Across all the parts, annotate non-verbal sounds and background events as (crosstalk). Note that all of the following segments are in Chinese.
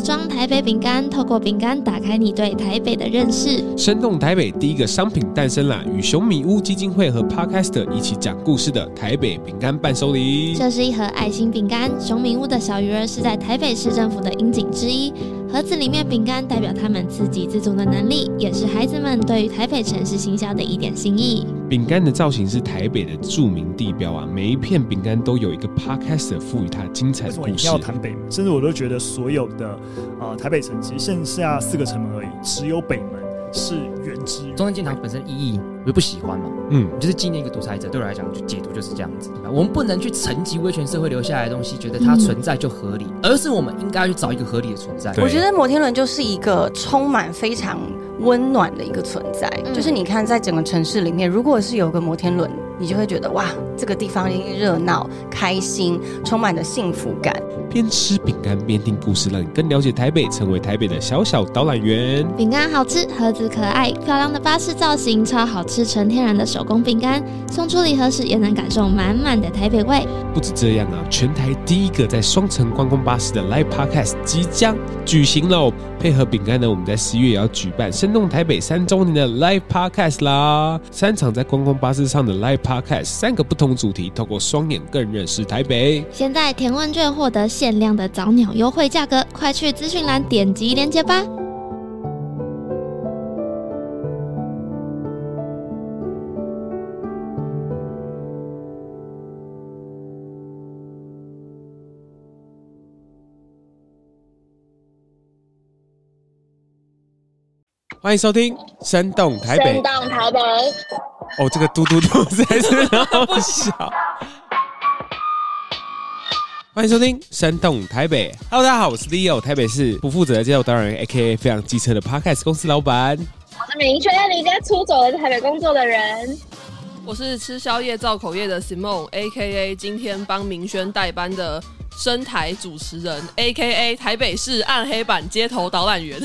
盒装台北饼干，透过饼干打开你对台北的认识。生动台北第一个商品诞生啦！与熊米屋基金会和 Podcast 一起讲故事的台北饼干伴手礼。这是一盒爱心饼干，熊米屋的小鱼儿是在台北市政府的樱景之一。盒子里面饼干代表他们自给自足的能力，也是孩子们对于台北城市行销的一点心意。饼干的造型是台北的著名地标啊，每一片饼干都有一个 Podcast 赋予它精彩的故事。要谈北门，甚至我都觉得所有的啊、呃、台北城其实剩下四个城门而已，只有北门是原汁。中山纪念堂本身意义我就不喜欢嘛，嗯，就是纪念一个独裁者，对我来讲就解读就是这样子。我们不能去沉寂威权社会留下来的东西，觉得它存在就合理，嗯、而是我们应该去找一个合理的存在。我觉得摩天轮就是一个充满非常温暖的一个存在，嗯、就是你看在整个城市里面，如果是有个摩天轮，你就会觉得哇，这个地方热闹、开心，充满着幸福感。边吃饼干边听故事，让你更了解台北，成为台北的小小导览员。饼干好吃，盒子可爱，漂亮的巴士造型，超好吃，纯天然的手工饼干。送出礼盒时也能感受满满的台北味。不止这样啊，全台第一个在双层观光巴士的 Live Podcast 即将举行喽！配合饼干呢，我们在十一月也要举办生动台北三周年的 Live Podcast 啦。三场在观光巴士上的 Live Podcast，三个不同主题，透过双眼更认识台北。现在填问卷获得限量的早鸟优惠价格，快去资讯栏点击链接吧！欢迎收听《生动台北》。生动台北。哦，这个嘟嘟嘟实在是 (laughs) 好笑。欢迎收听《山洞台北》。Hello，大家好，我是 Leo，台北市不负责的街头达人，AKA 非常机车的 Podcast 公司老板。我是明轩，离家出走了在台北工作的人。我是吃宵夜造口业的 Simone，AKA 今天帮明轩代班的。生台主持人，A.K.A. 台北市暗黑版街头导览员。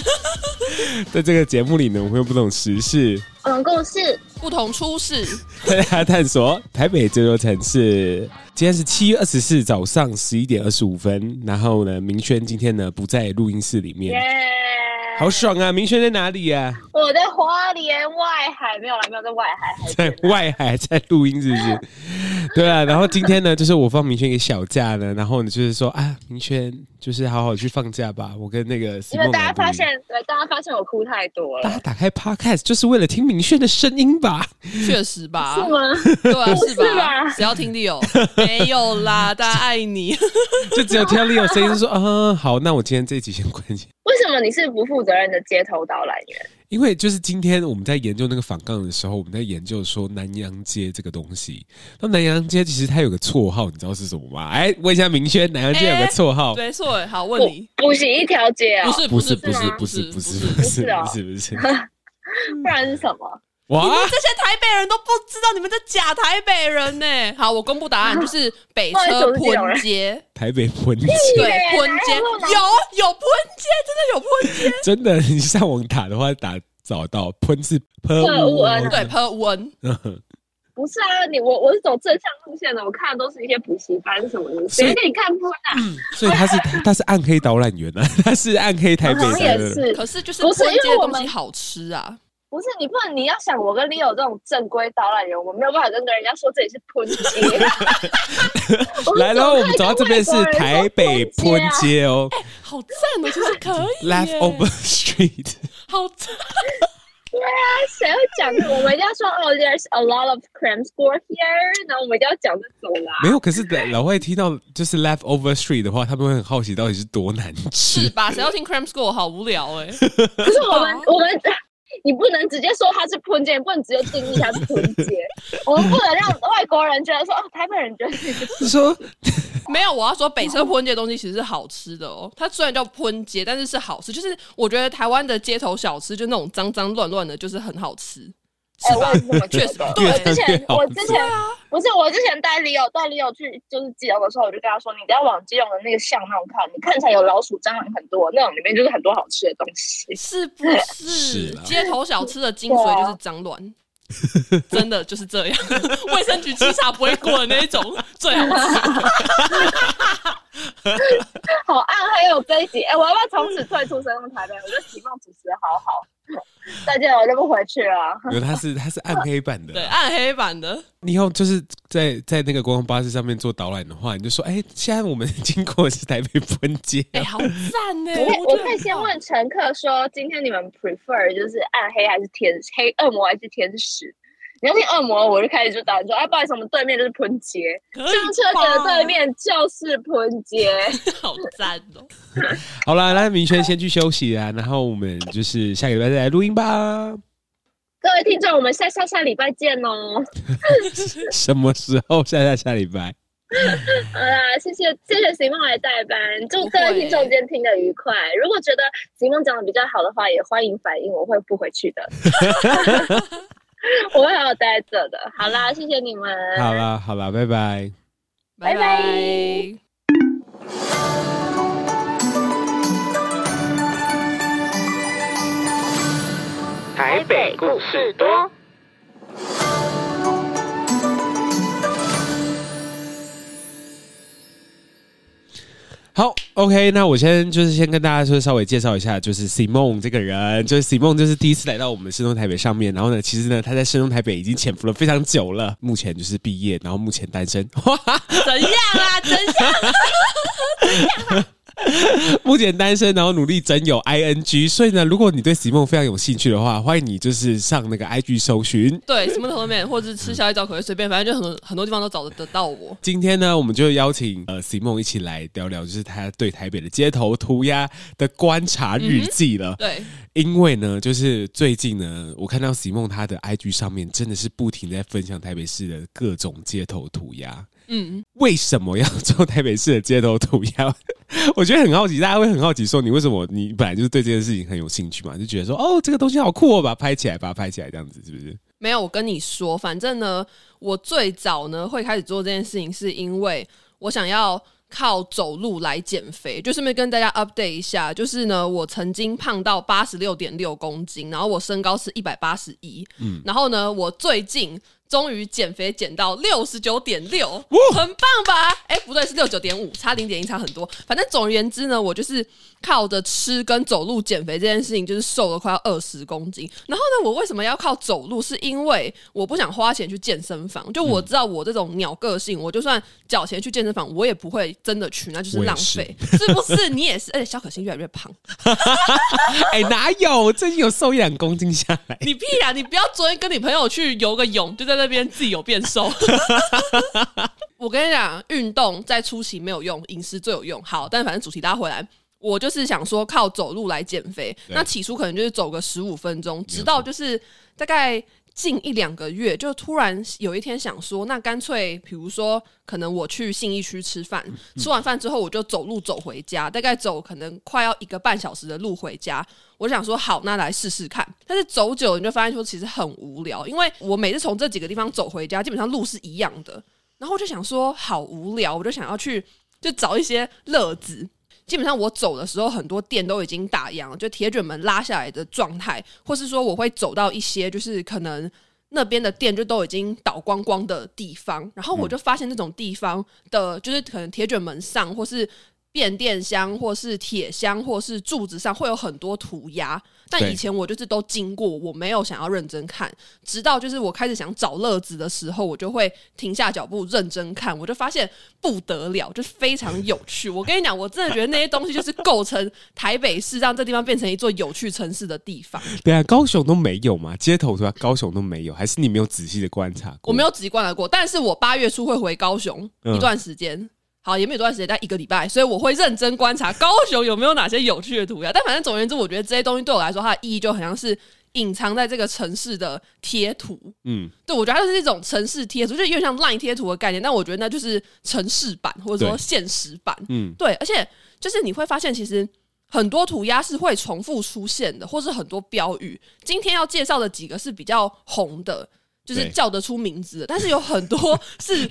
(laughs) 在这个节目里呢，我们会用不同时事、不同故事、不同出事，大家探索台北这座城市。今天是七月二十四早上十一点二十五分。然后呢，明轩今天呢不在录音室里面。Yeah! 好爽啊！明轩在哪里呀、啊？我在花莲外海，没有啦，没有在外海，在外海在录音，是不是？(laughs) 对啊，然后今天呢，就是我放明轩一个小假呢，然后呢，就是说啊，明轩就是好好去放假吧。我跟那个，因为大家发现，对，大家发现我哭太多了。大家打开 Podcast 就是为了听明轩的声音吧？确实吧？是吗？对啊，是吧？只要听 Leo，(laughs) 没有啦，大家爱你，就只有听到 Leo 声音，说啊，好，那我今天这一集先关机。为什么你是不负责任的街头导览员？因为就是今天我们在研究那个反杠的时候，我们在研究说南洋街这个东西。那南洋街其实它有个绰号，你知道是什么吗？哎，问一下明轩，南洋街有个绰号。没错，好，问你，补习一条街啊？不是，不是，不是，不是，不是，不是，不是，不是，不然是什么？哇！你们这些台北人都不知道，你们这假台北人呢？好，我公布答案，就是北车 (laughs) 喷 (laughs) 街。台北喷街，对，喷街有有喷街，真的有喷街，真的。你上网打的话，打找到喷是喷乌恩，对，喷乌恩。不是啊，你我我是走正向路线的，我看的都是一些补习班什么的，谁给你看喷啊？所以他是 (laughs) 他是暗黑导览员啊，他是暗黑台北的，也是。可是就是不是因为东西好吃啊。不是你不能，你要想我跟 Leo 这种正规导览员，我没有办法跟人家说这里是喷街。(laughs) 来喽，我们走到这边是台北喷街哦，哎，好赞哦，其实可以。Leftover Street，好赞。对啊，谁会讲？我们一定要说哦，There's a lot of cram school here，然后我们一定要讲这种啦。没有，可是老外听到就是 Leftover Street 的话，他们会很好奇到底是多难吃。是吧？谁要听 cram school，好无聊哎。可是我们我们。你不能直接说它是喷街，不能直接定义它是喷街。我们不能让外国人觉得说，哦，台北人觉得是说 (laughs) 没有。我要说北车喷街的东西其实是好吃的哦。它虽然叫喷街，但是是好吃。就是我觉得台湾的街头小吃，就那种脏脏乱乱的，就是很好吃。哎，我也是这么觉得。(laughs) 对，之前我之前啊，不是我之前带 Leo 带 Leo 去就是基隆的时候，我就跟他说，你不要往基隆的那个巷那种看，你看起来有老鼠、蟑螂很多，那种里面就是很多好吃的东西，是不是？(laughs) 街头小吃的精髓就是脏乱。真的就是这样，(laughs) 卫生局稽查不会过的那一种，最好吃。(laughs) 好暗黑哦这一集，哎、欸，我要不要从此退出声动台北？我觉得期望主持人好好。再见，我就不回去了。因为他是他是暗黑版的，对，暗黑版的。你以后就是在在那个观光巴士上面做导览的话，你就说，哎、欸，现在我们经过的是台北分街，哎、欸，好赞呢！(laughs) 我我可以先问乘客说，今天你们 prefer 就是暗黑还是天黑恶魔还是天使？你要听恶魔，我就开始就打说，哎，不好意思，我们对面就是喷街，上车点的对面就是喷街，(laughs) 好赞哦！(laughs) 好了，那明轩先去休息啊，然后我们就是下个礼拜再来录音吧。各位听众，我们下下下礼拜见哦。(laughs) 什么时候？下下下礼拜。好啦，谢谢谢谢席梦来代班，祝各位听众今天听得愉快。如果觉得席梦讲的比较好的话，也欢迎反映，我会不回去的。(laughs) 我会好好待着的。好啦，谢谢你们。好啦，好啦，拜拜，拜拜。台北故事多。好，OK，那我先就是先跟大家说稍微介绍一下，就是 Simone 这个人，就是 Simone 就是第一次来到我们深东台北上面，然后呢，其实呢，他在深东台北已经潜伏了非常久了，目前就是毕业，然后目前单身，哇，(laughs) 怎样啊？怎样？(laughs) 怎样啊？(laughs) 目前单身，然后努力整有 ing，所以呢，如果你对 Simone 非常有兴趣的话，欢迎你就是上那个 IG 搜寻，对，Simone 头面或者是吃宵夜照口味随便，反正就很很多地方都找得得到我。今天呢，我们就邀请呃 Simone 一起来聊聊，就是他对台北的街头涂鸦的观察日记了。嗯、对，因为呢，就是最近呢，我看到 Simone 他的 IG 上面真的是不停在分享台北市的各种街头涂鸦。嗯，为什么要做台北市的街头涂鸦？(laughs) 我觉得很好奇，大家会很好奇，说你为什么？你本来就是对这件事情很有兴趣嘛，就觉得说哦，这个东西好酷哦，把它拍起来，把它拍起来，这样子是不是？没有，我跟你说，反正呢，我最早呢会开始做这件事情，是因为我想要靠走路来减肥，就顺便跟大家 update 一下，就是呢，我曾经胖到八十六点六公斤，然后我身高是一百八十一，嗯，然后呢，我最近。终于减肥减到六十九点六，很棒吧？哎、欸，不对，是六九点五，差零点一，差很多。反正总而言之呢，我就是靠着吃跟走路减肥这件事情，就是瘦了快要二十公斤。然后呢，我为什么要靠走路？是因为我不想花钱去健身房。就我知道我这种鸟个性，我就算缴钱去健身房，我也不会真的去，那就是浪费，是，是不是？你也是，而且小可心越来越胖。(laughs) 哎、欸，哪有？我最近有瘦一两公斤下来。你屁呀、啊！你不要昨天跟你朋友去游个泳，就在。在那边自己有变瘦，(laughs) 我跟你讲，运动在初期没有用，饮食最有用。好，但反正主题拉回来，我就是想说靠走路来减肥。那起初可能就是走个十五分钟，直到就是大概。近一两个月，就突然有一天想说，那干脆，比如说，可能我去信义区吃饭，吃完饭之后我就走路走回家，大概走可能快要一个半小时的路回家。我想说，好，那来试试看。但是走久了你就发现说，其实很无聊，因为我每次从这几个地方走回家，基本上路是一样的。然后我就想说，好无聊，我就想要去就找一些乐子。基本上我走的时候，很多店都已经打烊，就铁卷门拉下来的状态，或是说我会走到一些就是可能那边的店就都已经倒光光的地方，然后我就发现那种地方的，就是可能铁卷门上或是。变电箱，或是铁箱，或是柱子上会有很多涂鸦，但以前我就是都经过，我没有想要认真看，直到就是我开始想找乐子的时候，我就会停下脚步认真看，我就发现不得了，就是非常有趣。我跟你讲，我真的觉得那些东西就是构成台北市，让这地方变成一座有趣城市的地方。对啊，高雄都没有嘛，街头对吧？高雄都没有，还是你没有仔细的观察过？我没有仔细观察过，但是我八月初会回高雄一段时间。嗯好，也没有多长时间，大概一个礼拜，所以我会认真观察高雄有没有哪些有趣的涂鸦。但反正总而言之，我觉得这些东西对我来说，它的意义就好像是隐藏在这个城市的贴图。嗯，对，我觉得它是一种城市贴图，就有点像 LINE 贴图的概念。但我觉得那就是城市版或者说现实版。嗯，对，而且就是你会发现，其实很多涂鸦是会重复出现的，或是很多标语。今天要介绍的几个是比较红的。就是叫得出名字，但是有很多 (laughs) 是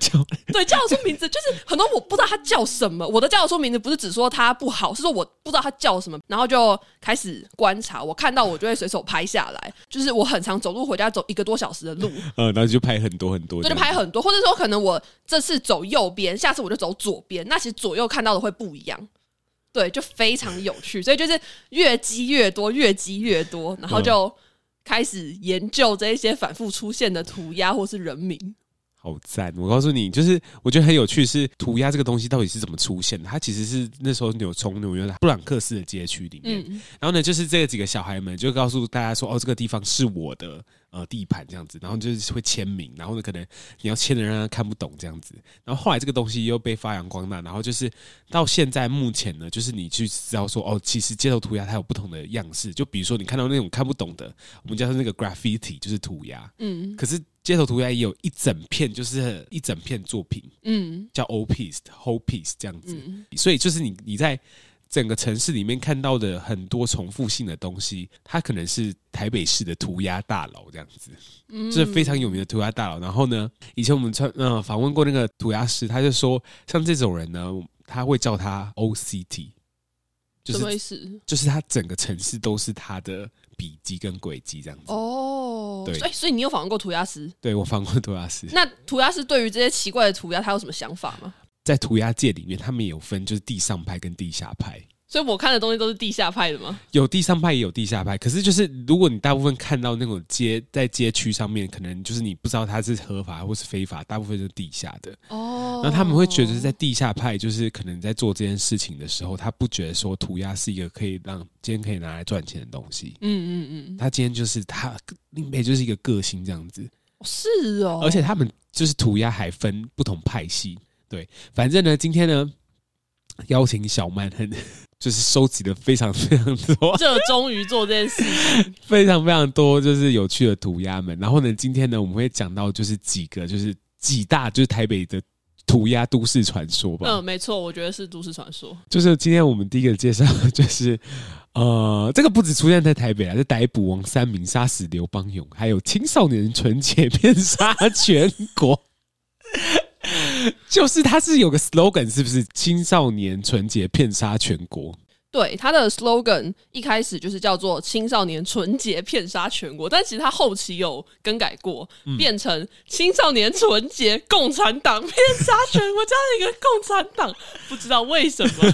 对叫得出名字，就是很多我不知道他叫什么。我的叫得出名字不是只说他不好，是说我不知道他叫什么，然后就开始观察。我看到我就会随手拍下来。就是我很常走路回家走一个多小时的路，(laughs) 呃，然后就拍很多很多，对，就拍很多，或者说可能我这次走右边，下次我就走左边，那其实左右看到的会不一样，对，就非常有趣。所以就是越积越多，越积越多，然后就。开始研究这一些反复出现的涂鸦或是人名，好赞！我告诉你，就是我觉得很有趣，是涂鸦这个东西到底是怎么出现的？它其实是那时候纽从纽约的布朗克斯的街区里面，嗯、然后呢，就是这几个小孩们就告诉大家说：“哦，这个地方是我的。”呃，地盘这样子，然后就是会签名，然后呢，可能你要签的让他看不懂这样子，然后后来这个东西又被发扬光大，然后就是到现在目前呢，就是你去知道说，哦，其实街头涂鸦它有不同的样式，就比如说你看到那种看不懂的，我们叫它那个 graffiti，就是涂鸦，嗯，可是街头涂鸦也有一整片，就是一整片作品，嗯，叫 whole piece，whole piece 这样子，嗯，所以就是你你在。整个城市里面看到的很多重复性的东西，它可能是台北市的涂鸦大佬这样子，嗯，是非常有名的涂鸦大佬。然后呢，以前我们穿嗯访问过那个涂鸦师，他就说，像这种人呢，他会叫他 OCT，就是什么意思？就是他整个城市都是他的笔迹跟轨迹这样子。哦，对，所以所以你有访问过涂鸦师？对，我访问过涂鸦师。那涂鸦师对于这些奇怪的涂鸦，他有什么想法吗？在涂鸦界里面，他们也有分，就是地上派跟地下派。所以我看的东西都是地下派的吗？有地上派，也有地下派。可是就是，如果你大部分看到那种街在街区上面，可能就是你不知道它是合法或是非法，大部分是地下的。哦。然后他们会觉得，在地下派，就是可能在做这件事情的时候，他不觉得说涂鸦是一个可以让今天可以拿来赚钱的东西。嗯嗯嗯。他今天就是他另外就是一个个性这样子。是哦。而且他们就是涂鸦还分不同派系。对，反正呢，今天呢，邀请小曼，很 (laughs) 就是收集了非常非常多，(laughs) 热衷于做这件事情，非常非常多，就是有趣的涂鸦们。然后呢，今天呢，我们会讲到就是几个，就是几大，就是台北的涂鸦都市传说吧。嗯，没错，我觉得是都市传说。就是今天我们第一个介绍，(laughs) 就是呃，这个不止出现在台北啊，就逮捕王三明、杀死刘邦勇，还有青少年纯洁面杀全国。(laughs) 就是他是有个 slogan，是不是青少年纯洁骗杀全国？对，他的 slogan 一开始就是叫做青少年纯洁骗杀全国，但其实他后期有更改过，嗯、变成青少年纯洁共产党骗杀全国，这样一个共产党，(laughs) 不知道为什么。(laughs)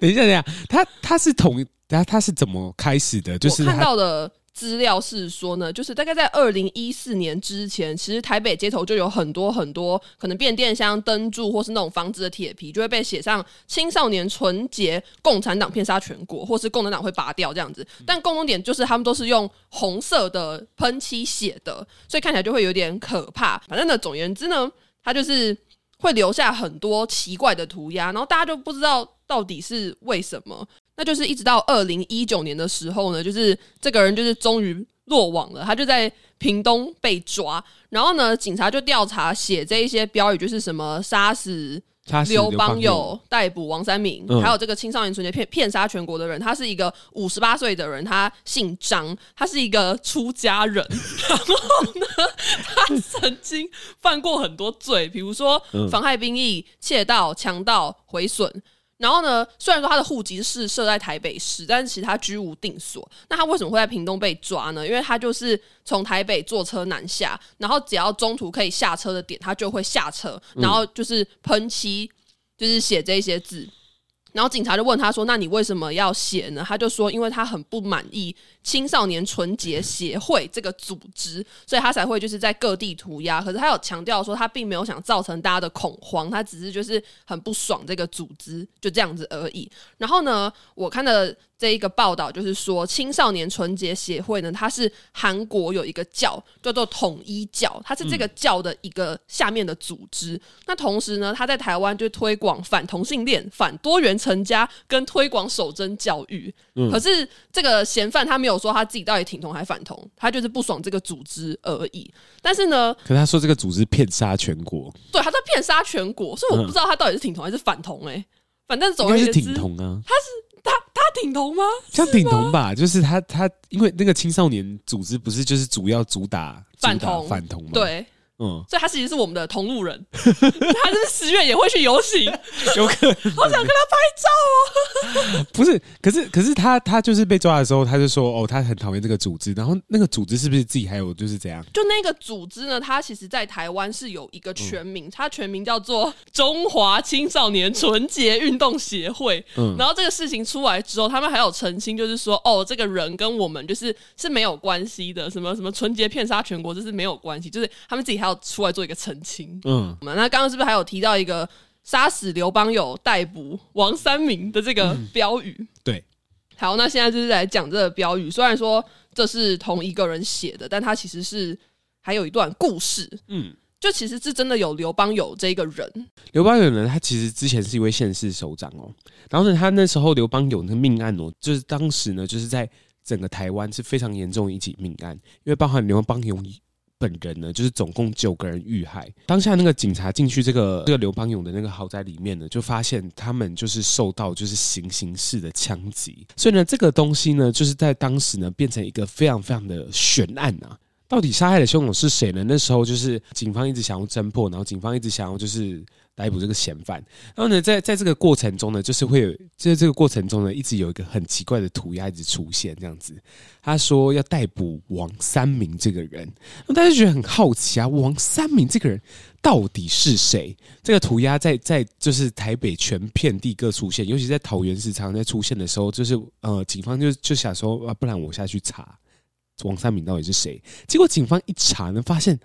等一下，等一下，他他是统，他他是怎么开始的？就是看到的。资料是说呢，就是大概在二零一四年之前，其实台北街头就有很多很多可能变电箱、灯柱或是那种房子的铁皮，就会被写上“青少年纯洁共产党骗杀全国”或是“共产党会拔掉”这样子。但共同点就是他们都是用红色的喷漆写的，所以看起来就会有点可怕。反正呢，总而言之呢，它就是会留下很多奇怪的涂鸦，然后大家就不知道到底是为什么。那就是一直到二零一九年的时候呢，就是这个人就是终于落网了，他就在屏东被抓，然后呢，警察就调查写这一些标语，就是什么杀死刘邦友、逮捕王三明，嗯、还有这个青少年纯洁骗骗杀全国的人，他是一个五十八岁的人，他姓张，他是一个出家人，(laughs) 然后呢，他曾经犯过很多罪，比如说妨害兵役、窃盗、强盗、毁损。然后呢，虽然说他的户籍是设在台北市，但是其实他居无定所。那他为什么会在屏东被抓呢？因为他就是从台北坐车南下，然后只要中途可以下车的点，他就会下车，然后就是喷漆，就是写这些字。然后警察就问他说：“那你为什么要写呢？”他就说：“因为他很不满意。”青少年纯洁协会这个组织，所以他才会就是在各地涂鸦。可是他有强调说，他并没有想造成大家的恐慌，他只是就是很不爽这个组织，就这样子而已。然后呢，我看的这一个报道就是说，青少年纯洁协会呢，它是韩国有一个教叫做统一教，它是这个教的一个下面的组织。嗯、那同时呢，他在台湾就推广反同性恋、反多元成家，跟推广守贞教育。嗯、可是这个嫌犯他没有。说他自己到底挺同还反同，他就是不爽这个组织而已。但是呢，可是他说这个组织骗杀全国，对，他在骗杀全国，所以我不知道他到底是挺同还是反同、欸。哎，反正总而言之，是挺同啊。他是他他挺同吗？像挺同吧，就是他他因为那个青少年组织不是就是主要主打反同反同吗？对。嗯，所以他其实是我们的同路人，(laughs) 他是十月也会去游行，(laughs) 有可能，好想跟他拍照哦。(laughs) 不是，可是可是他他就是被抓的时候，他就说哦，他很讨厌这个组织。然后那个组织是不是自己还有就是怎样？就那个组织呢？他其实在台湾是有一个全名，他、嗯、全名叫做中华青少年纯洁运动协会。嗯，然后这个事情出来之后，他们还有澄清，就是说哦，这个人跟我们就是是没有关系的，什么什么纯洁骗杀全国，这是没有关系，就是他们自己还有。出来做一个澄清，嗯，那刚刚是不是还有提到一个杀死刘邦友、逮捕王三明的这个标语？嗯、对，好，那现在就是来讲这个标语。虽然说这是同一个人写的，但他其实是还有一段故事，嗯，就其实是真的有刘邦友这个人。刘邦友呢，他其实之前是一位县市首长哦，然后呢，他那时候刘邦友那个命案哦，就是当时呢，就是在整个台湾是非常严重的一起命案，因为包含刘邦友。本人呢，就是总共九个人遇害。当下那个警察进去这个这个刘邦勇的那个豪宅里面呢，就发现他们就是受到就是行刑式的枪击。所以呢，这个东西呢，就是在当时呢，变成一个非常非常的悬案啊。到底杀害的凶手是谁呢？那时候就是警方一直想要侦破，然后警方一直想要就是。逮捕这个嫌犯，然后呢，在在这个过程中呢，就是会有在这个过程中呢，一直有一个很奇怪的涂鸦一直出现，这样子。他说要逮捕王三明这个人，那大家觉得很好奇啊，王三明这个人到底是谁？这个涂鸦在在就是台北全片地各出现，尤其在桃园市场在出现的时候，就是呃，警方就就想说啊，不然我下去查王三明到底是谁？结果警方一查呢，发现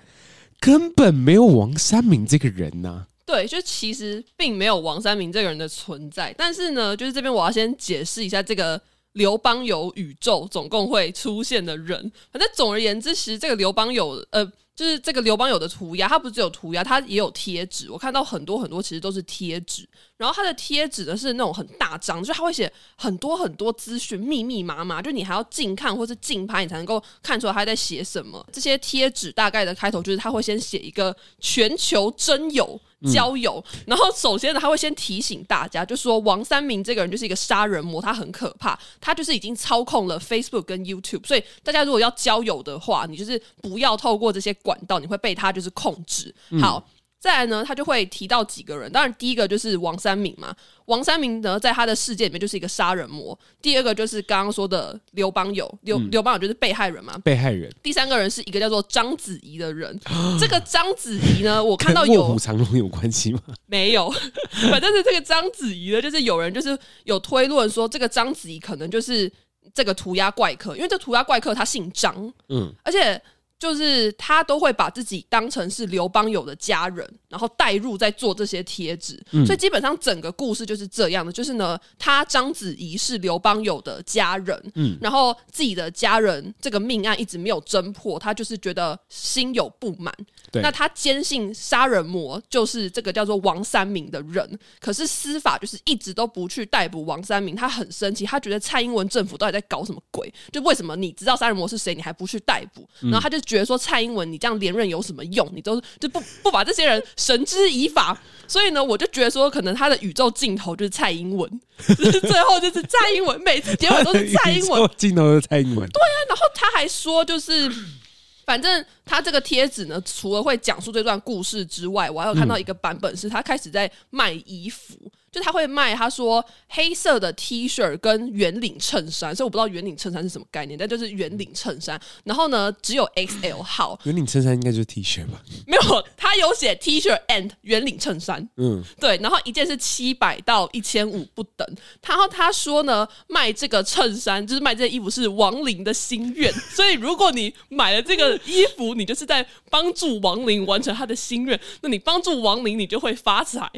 根本没有王三明这个人呐、对，就其实并没有王三明这个人的存在，但是呢，就是这边我要先解释一下这个刘邦有宇宙总共会出现的人。反正总而言之，其实这个刘邦有，呃。就是这个刘邦有的涂鸦，它不只有涂鸦，它也有贴纸。我看到很多很多，其实都是贴纸。然后它的贴纸呢是那种很大张，就是它会写很多很多资讯，密密麻麻，就你还要近看或是近拍，你才能够看出来他在写什么。这些贴纸大概的开头就是他会先写一个全球真友。交友，然后首先呢，他会先提醒大家，就说王三明这个人就是一个杀人魔，他很可怕，他就是已经操控了 Facebook 跟 YouTube，所以大家如果要交友的话，你就是不要透过这些管道，你会被他就是控制。好。嗯再来呢，他就会提到几个人。当然，第一个就是王三明嘛。王三明呢，在他的世界里面就是一个杀人魔。第二个就是刚刚说的刘邦友，刘刘邦友就是被害人嘛。被害人。第三个人是一个叫做章子怡的人。(gasps) 这个章子怡呢，(laughs) 我看到有卧虎藏龙有关系吗？没有，(laughs) 反正是这个章子怡呢，就是有人就是有推论说，这个章子怡可能就是这个涂鸦怪客，因为这涂鸦怪客他姓张，嗯，而且。就是他都会把自己当成是刘邦友的家人，然后带入在做这些贴纸，嗯、所以基本上整个故事就是这样的。就是呢，他章子怡是刘邦友的家人，嗯，然后自己的家人这个命案一直没有侦破，他就是觉得心有不满。对那他坚信杀人魔就是这个叫做王三明的人，可是司法就是一直都不去逮捕王三明，他很生气，他觉得蔡英文政府到底在搞什么鬼？就为什么你知道杀人魔是谁，你还不去逮捕？然后他就。觉得说蔡英文你这样连任有什么用？你都就不不把这些人绳之以法，所以呢，我就觉得说可能他的宇宙尽头就是蔡英文，就 (laughs) 是最后就是蔡英文，每次结尾都是蔡英文，尽头是蔡英文。对啊，然后他还说就是，(clears throat) 反正他这个贴纸呢，除了会讲述这段故事之外，我还有看到一个版本是他开始在卖衣服。就他会卖，他说黑色的 T 恤跟圆领衬衫，所以我不知道圆领衬衫是什么概念，但就是圆领衬衫。然后呢，只有 XL 号。圆领衬衫应该就是 T 恤吧？没有，他有写 T 恤 and 圆领衬衫。嗯，对。然后一件是七百到一千五不等。然后他说呢，卖这个衬衫就是卖这件衣服是亡灵的心愿，所以如果你买了这个衣服，你就是在帮助亡灵完成他的心愿。那你帮助亡灵，你就会发财。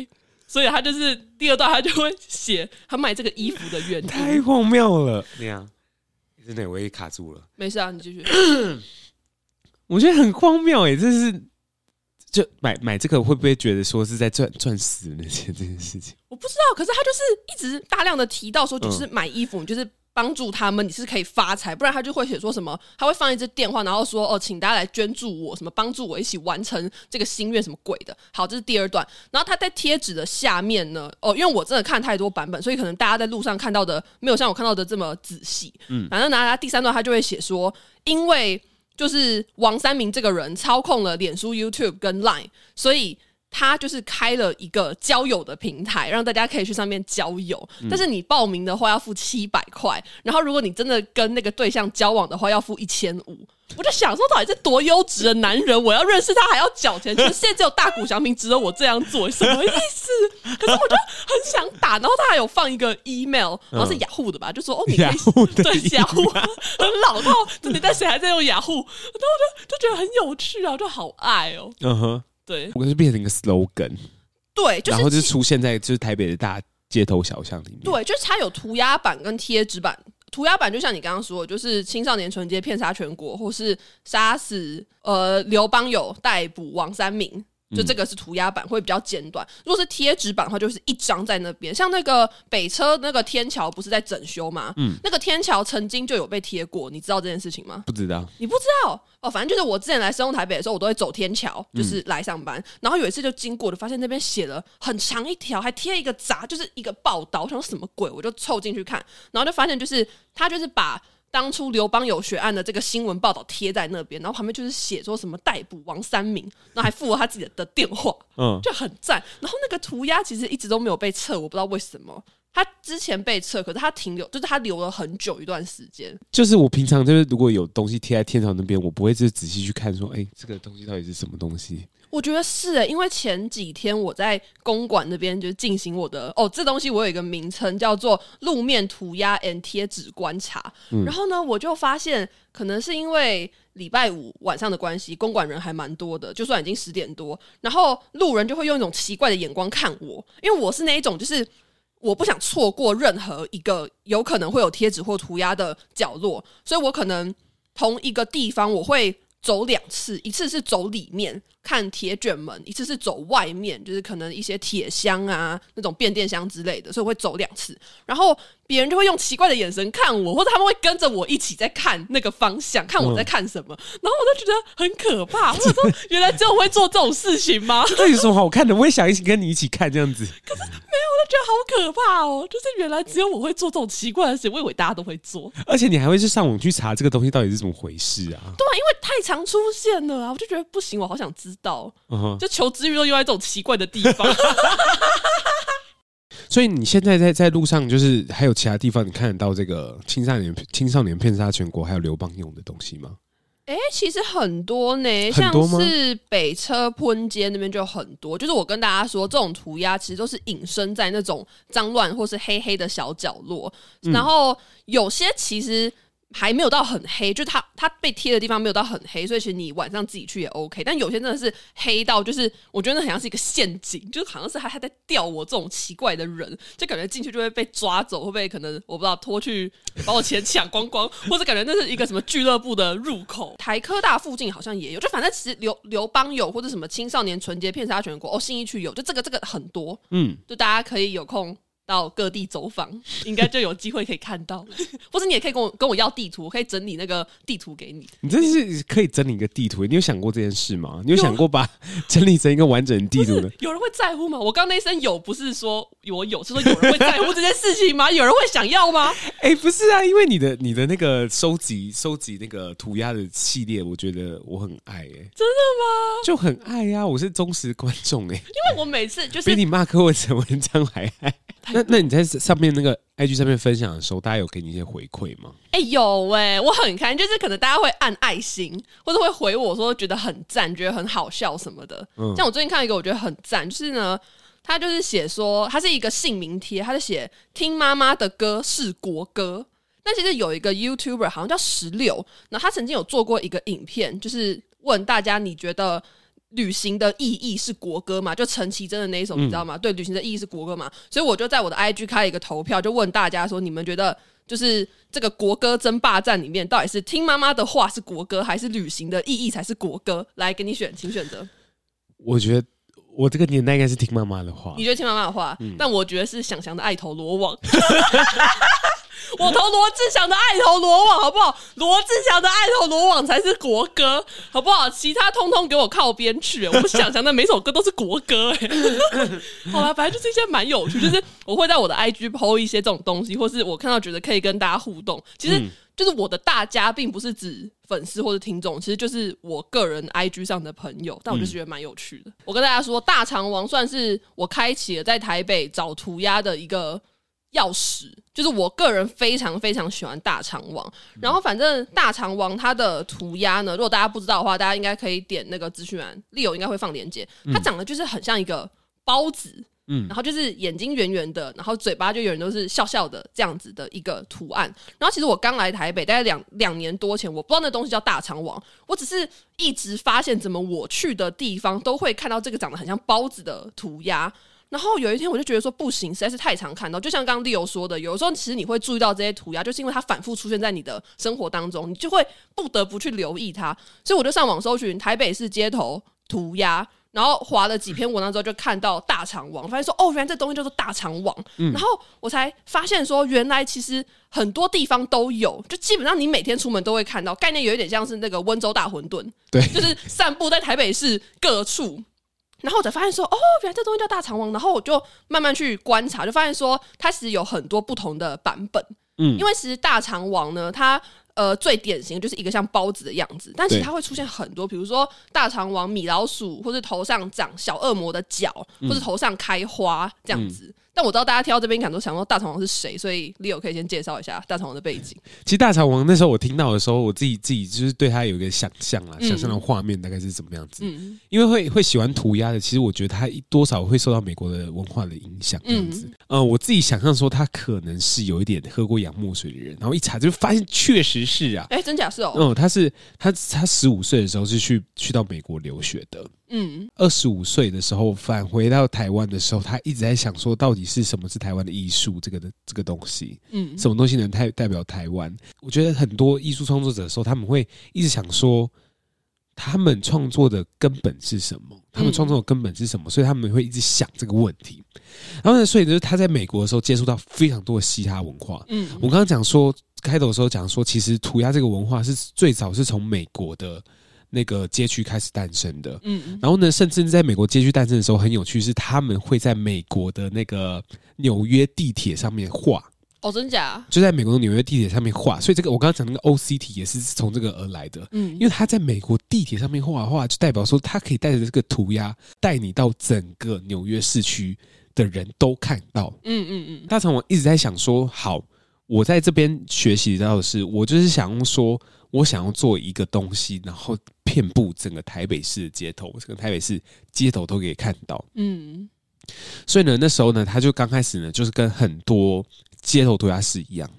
所以他就是第二段，他就会写他买这个衣服的原因。太荒谬了，那样真的我也卡住了。没事啊，你继续。(coughs) 我觉得很荒谬哎，这是就买买这个会不会觉得说是在赚赚死那些这件事情？我不知道，可是他就是一直大量的提到说，就是买衣服，你就是。帮助他们，你是可以发财，不然他就会写说什么，他会放一只电话，然后说哦，请大家来捐助我，什么帮助我一起完成这个心愿，什么鬼的。好，这是第二段。然后他在贴纸的下面呢，哦，因为我真的看太多版本，所以可能大家在路上看到的没有像我看到的这么仔细。嗯，反正拿他第三段，他就会写说，因为就是王三明这个人操控了脸书、YouTube 跟 Line，所以。他就是开了一个交友的平台，让大家可以去上面交友。嗯、但是你报名的话要付七百块，然后如果你真的跟那个对象交往的话，要付一千五。我就想说，到底是多优质的男人，我要认识他还要缴钱？就是 (laughs) 现在只有大谷祥平值得我这样做，什么意思？可是我就很想打，然后他还有放一个 email，然后是雅虎的吧，就说哦，你可以对雅虎很老套，(laughs) 这年代谁还在用雅虎？然后我就就觉得很有趣啊，就好爱哦。嗯哼。对，我是变成一个 slogan，对，就是、然后就出现在就是台北的大街头小巷里面。对，就是它有涂鸦版跟贴纸版。涂鸦版就像你刚刚说的，就是青少年纯洁骗杀全国，或是杀死呃刘邦友逮捕王三明。就这个是涂鸦版，会比较简短。如果是贴纸版的话，就是一张在那边。像那个北车那个天桥不是在整修吗？嗯，那个天桥曾经就有被贴过，你知道这件事情吗？不知道。你不知道哦？反正就是我之前来深台北的时候，我都会走天桥，就是来上班。嗯、然后有一次就经过就，发现那边写了很长一条，还贴一个杂，就是一个报道。我想什么鬼？我就凑进去看，然后就发现就是他就是把。当初刘邦有血案的这个新闻报道贴在那边，然后旁边就是写说什么逮捕王三明，然后还附了他自己的电话，嗯，就很赞。然后那个涂鸦其实一直都没有被撤，我不知道为什么。他之前被撤，可是他停留，就是他留了很久一段时间。就是我平常就是如果有东西贴在天朝那边，我不会就仔细去看说，哎，这个东西到底是什么东西。我觉得是诶，因为前几天我在公馆那边就进行我的哦，这东西我有一个名称叫做路面涂鸦 and 贴纸观察。嗯、然后呢，我就发现可能是因为礼拜五晚上的关系，公馆人还蛮多的，就算已经十点多，然后路人就会用一种奇怪的眼光看我，因为我是那一种就是我不想错过任何一个有可能会有贴纸或涂鸦的角落，所以我可能同一个地方我会。走两次，一次是走里面看铁卷门，一次是走外面，就是可能一些铁箱啊，那种变电箱之类的，所以我会走两次。然后别人就会用奇怪的眼神看我，或者他们会跟着我一起在看那个方向，看我在看什么。嗯、然后我就觉得很可怕，我说 (laughs) 原来只有我会做这种事情吗？(laughs) 这有什么好看的？我也想一起跟你一起看这样子。可是没有，我就觉得好可怕哦！就是原来只有我会做这种奇怪的事情，我以为大家都会做。而且你还会去上网去查这个东西到底是怎么回事啊？对啊，因为太。常出现了啊！我就觉得不行，我好想知道。Uh huh. 就求知欲都用在这种奇怪的地方。(laughs) 所以你现在在在路上，就是还有其他地方你看得到这个青少年青少年骗杀全国，还有刘邦用的东西吗？哎、欸，其实很多呢，像是北车喷街那边就很多。就是我跟大家说，这种涂鸦其实都是隐身在那种脏乱或是黑黑的小角落，嗯、然后有些其实。还没有到很黑，就它它被贴的地方没有到很黑，所以其实你晚上自己去也 OK。但有些真的是黑到，就是我觉得那很像是一个陷阱，就好像是他他在钓我这种奇怪的人，就感觉进去就会被抓走，会被可能我不知道拖去把我钱抢光光，或者感觉那是一个什么俱乐部的入口。台科大附近好像也有，就反正其实刘刘邦有或者什么青少年纯洁骗杀全国哦，信义区有，就这个这个很多，嗯，就大家可以有空。到各地走访，(laughs) 应该就有机会可以看到。(laughs) 或者你也可以跟我跟我要地图，我可以整理那个地图给你。你真是可以整理一个地图，你有想过这件事吗？你有想过把整理成一个完整的地图的？(laughs) 有人会在乎吗？我刚刚那一声有，不是说我有，是说有人会在乎这件事情吗？有人会想要吗？哎、欸，不是啊，因为你的你的那个收集收集那个涂鸦的系列，我觉得我很爱、欸。哎，真的吗？就很爱呀、啊，我是忠实观众哎、欸。因为我每次就是比你骂柯文哲文章还爱。那那你在上面那个 IG 上面分享的时候，大家有给你一些回馈吗？哎、欸，有哎、欸，我很开心，就是可能大家会按爱心，或者会回我说觉得很赞，觉得很好笑什么的。嗯，像我最近看一个，我觉得很赞，就是呢，他就是写说他是一个姓名贴，他就写听妈妈的歌是国歌。那其实有一个 YouTuber 好像叫十六，那他曾经有做过一个影片，就是问大家你觉得。旅行的意义是国歌嘛？就陈绮贞的那一首，你知道吗？嗯、对，旅行的意义是国歌嘛？所以我就在我的 IG 开了一个投票，就问大家说：你们觉得就是这个国歌争霸战里面，到底是听妈妈的话是国歌，还是旅行的意义才是国歌？来，给你选，请选择。我觉得我这个年代应该是听妈妈的话。你觉得听妈妈的话？嗯、但我觉得是想翔的爱投罗网。(laughs) 我投罗志祥的《爱投罗网》好不好？罗志祥的《爱投罗网》才是国歌，好不好？其他通通给我靠边去！我不想想，那每首歌都是国歌哎。(laughs) 好吧，反正就是一些蛮有趣，就是我会在我的 IG PO 一些这种东西，或是我看到觉得可以跟大家互动。其实就是我的大家，并不是指粉丝或者听众，其实就是我个人 IG 上的朋友。但我就是觉得蛮有趣的。我跟大家说，大肠王算是我开启了在台北找涂鸦的一个。钥匙就是我个人非常非常喜欢大肠王，然后反正大肠王它的涂鸦呢，如果大家不知道的话，大家应该可以点那个资讯栏，Leo 应该会放链接。它长得就是很像一个包子，嗯，然后就是眼睛圆圆的，然后嘴巴就有人都是笑笑的这样子的一个图案。然后其实我刚来台北大概两两年多前，我不知道那东西叫大肠王，我只是一直发现怎么我去的地方都会看到这个长得很像包子的涂鸦。然后有一天我就觉得说不行，实在是太常看到。就像刚刚 Leo 说的，有时候其实你会注意到这些涂鸦，就是因为它反复出现在你的生活当中，你就会不得不去留意它。所以我就上网搜寻台北市街头涂鸦，然后划了几篇文章之后，就看到大肠网，发现说哦，原来这东西叫做大肠网。嗯、然后我才发现说，原来其实很多地方都有，就基本上你每天出门都会看到，概念有一点像是那个温州大馄饨，对，就是散布在台北市各处。然后我才发现说，哦，原来这东西叫大肠王。然后我就慢慢去观察，就发现说，它其实有很多不同的版本。嗯，因为其实大肠王呢，它呃最典型的就是一个像包子的样子，但其实它会出现很多，比如说大肠王、米老鼠，或是头上长小恶魔的角，或是头上开花这样子。嗯但我知道大家听到这边可能都想说大肠王是谁，所以 Leo 可以先介绍一下大肠王的背景。其实大肠王那时候我听到的时候，我自己自己就是对他有一个想象啦，嗯、想象的画面大概是怎么样子。嗯，因为会会喜欢涂鸦的，其实我觉得他多少会受到美国的文化的影响这样子。嗯，呃、我自己想象说他可能是有一点喝过洋墨水的人，然后一查就发现确实是啊。哎、欸，真假是哦。嗯，他是他他十五岁的时候是去去到美国留学的。嗯，二十五岁的时候返回到台湾的时候，他一直在想说，到底是什么是台湾的艺术这个的这个东西？嗯，什么东西能代代表台湾？我觉得很多艺术创作者的时候，他们会一直想说，他们创作的根本是什么？他们创作的根本是什么？所以他们会一直想这个问题。然后呢，所以就是他在美国的时候接触到非常多的嘻哈文化。嗯，我刚刚讲说开头的时候讲说，其实涂鸦这个文化是最早是从美国的。那个街区开始诞生的，嗯，然后呢，甚至在美国街区诞生的时候，很有趣，是他们会在美国的那个纽约地铁上面画，哦，真假？就在美国的纽约地铁上面画，所以这个我刚刚讲那个 OCT 也是从这个而来的，嗯，因为他在美国地铁上面画画，就代表说他可以带着这个涂鸦带你到整个纽约市区的人都看到，嗯嗯嗯。大肠我一直在想说，好，我在这边学习到的是，我就是想说。我想要做一个东西，然后遍布整个台北市的街头，整个台北市街头都可以看到。嗯，所以呢，那时候呢，他就刚开始呢，就是跟很多街头涂鸦师一样，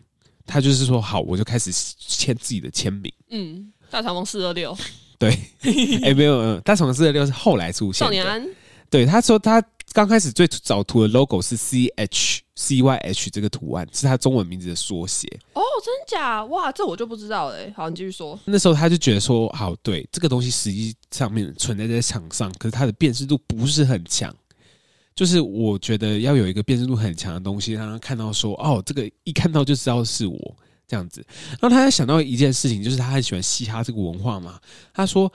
他就是说好，我就开始签自己的签名。嗯，大肠王四二六，对，哎、欸，没有，大肠王四二六是后来出现的。少年安，对，他说他。刚开始最早图的 logo 是 C H C Y H 这个图案，是他中文名字的缩写。哦，真假？哇，这我就不知道嘞。好，你继续说。那时候他就觉得说，好，对，这个东西实际上面存在在场上，可是它的辨识度不是很强。就是我觉得要有一个辨识度很强的东西，让他看到说，哦，这个一看到就知道是我这样子。然后他还想到一件事情，就是他很喜欢嘻哈这个文化嘛。他说。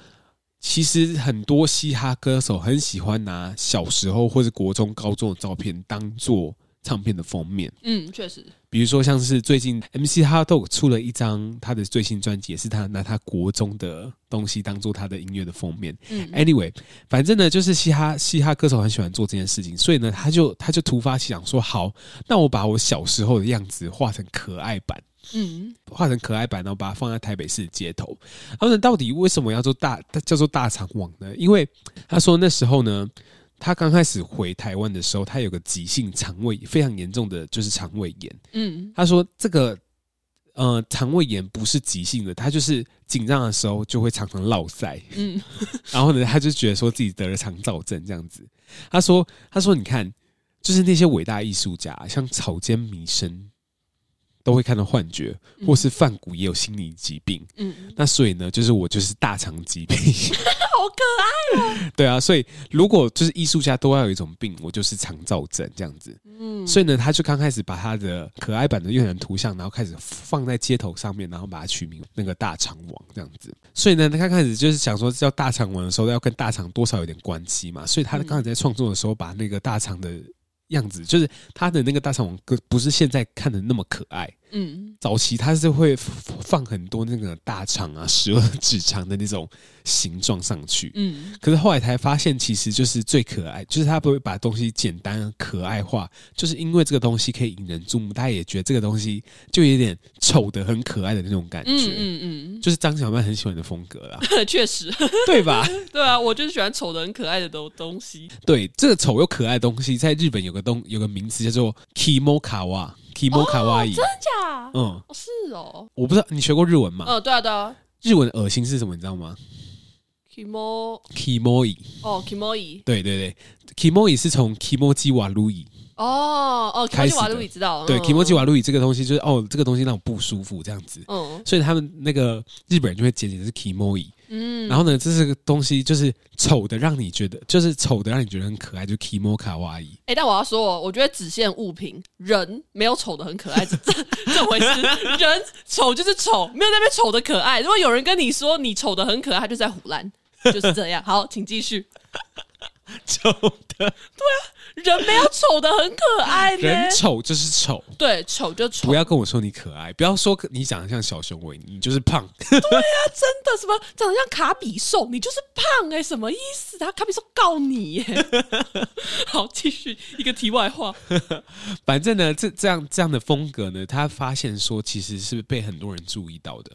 其实很多嘻哈歌手很喜欢拿小时候或者国中、高中的照片当做唱片的封面。嗯，确实。比如说像是最近 MC HotDog 出了一张他的最新专辑，也是他拿他国中的东西当做他的音乐的封面。嗯，Anyway，反正呢，就是嘻哈嘻哈歌手很喜欢做这件事情，所以呢，他就他就突发奇想说：好，那我把我小时候的样子画成可爱版。嗯，画成可爱版，然后把它放在台北市的街头。然后呢，到底为什么要做大叫做大肠网呢？因为他说那时候呢，他刚开始回台湾的时候，他有个急性肠胃非常严重的就是肠胃炎。嗯，他说这个呃肠胃炎不是急性的，他就是紧张的时候就会常常落塞。嗯，然后呢，他就觉得说自己得了肠躁症这样子。他说他说你看，就是那些伟大艺术家，像草间弥生。都会看到幻觉，或是犯谷也有心理疾病。嗯，那所以呢，就是我就是大肠疾病，(laughs) 好可爱哦。(laughs) 对啊，所以如果就是艺术家都要有一种病，我就是肠燥症这样子。嗯，所以呢，他就刚开始把他的可爱版的越南图像，然后开始放在街头上面，然后把它取名那个大肠王这样子。所以呢，他刚开始就是想说叫大肠王的时候，要跟大肠多少有点关系嘛。所以他刚才在创作的时候，把那个大肠的。样子就是他的那个大肠王，不是现在看的那么可爱。嗯，早期他是会放很多那个大肠啊、十二指肠的那种形状上去。嗯，可是后来才发现，其实就是最可爱，就是他不会把东西简单可爱化，就是因为这个东西可以引人注目，大家也觉得这个东西就有点丑的很可爱的那种感觉。嗯嗯嗯，就是张小曼很喜欢的风格啦。(laughs) (laughs) 确实，对吧？对啊，我就是喜欢丑的很可爱的东东西。对，这个丑又可爱的东西，在日本有个东有个名词叫做 Kimokawa。Kimo 卡哇伊，真的假？嗯，是哦。我不知道你学过日文吗？嗯，对啊，对啊。日文恶心是什么？你知道吗？Kimo Kimoi 哦，Kimoi 对对对，Kimoi 是从 Kimoji wa Rui 哦哦，Kimoji wa Rui 知道。对，Kimoji wa Rui 这个东西就是哦，这个东西让我不舒服这样子。嗯，所以他们那个日本人就会简写是 Kimoi。嗯，然后呢，这是个东西，就是丑的让你觉得，就是丑的让你觉得很可爱，就 Kimo 卡哇伊。哎，但我要说，我觉得只限物品，人没有丑的很可爱，这这回事。人丑就是丑，没有那边丑的可爱。如果有人跟你说你丑的很可爱，他就在唬烂，就是这样。好，请继续。(laughs) 丑的，对啊。人没有丑的很可爱，人丑就是丑，对，丑就丑。不要跟我说你可爱，不要说你长得像小熊维尼，你就是胖。对呀、啊，真的什么长得像卡比兽，你就是胖哎、欸，什么意思啊？卡比兽告你耶！(laughs) 好，继续一个题外话。反正呢，这这样这样的风格呢，他发现说其实是被很多人注意到的。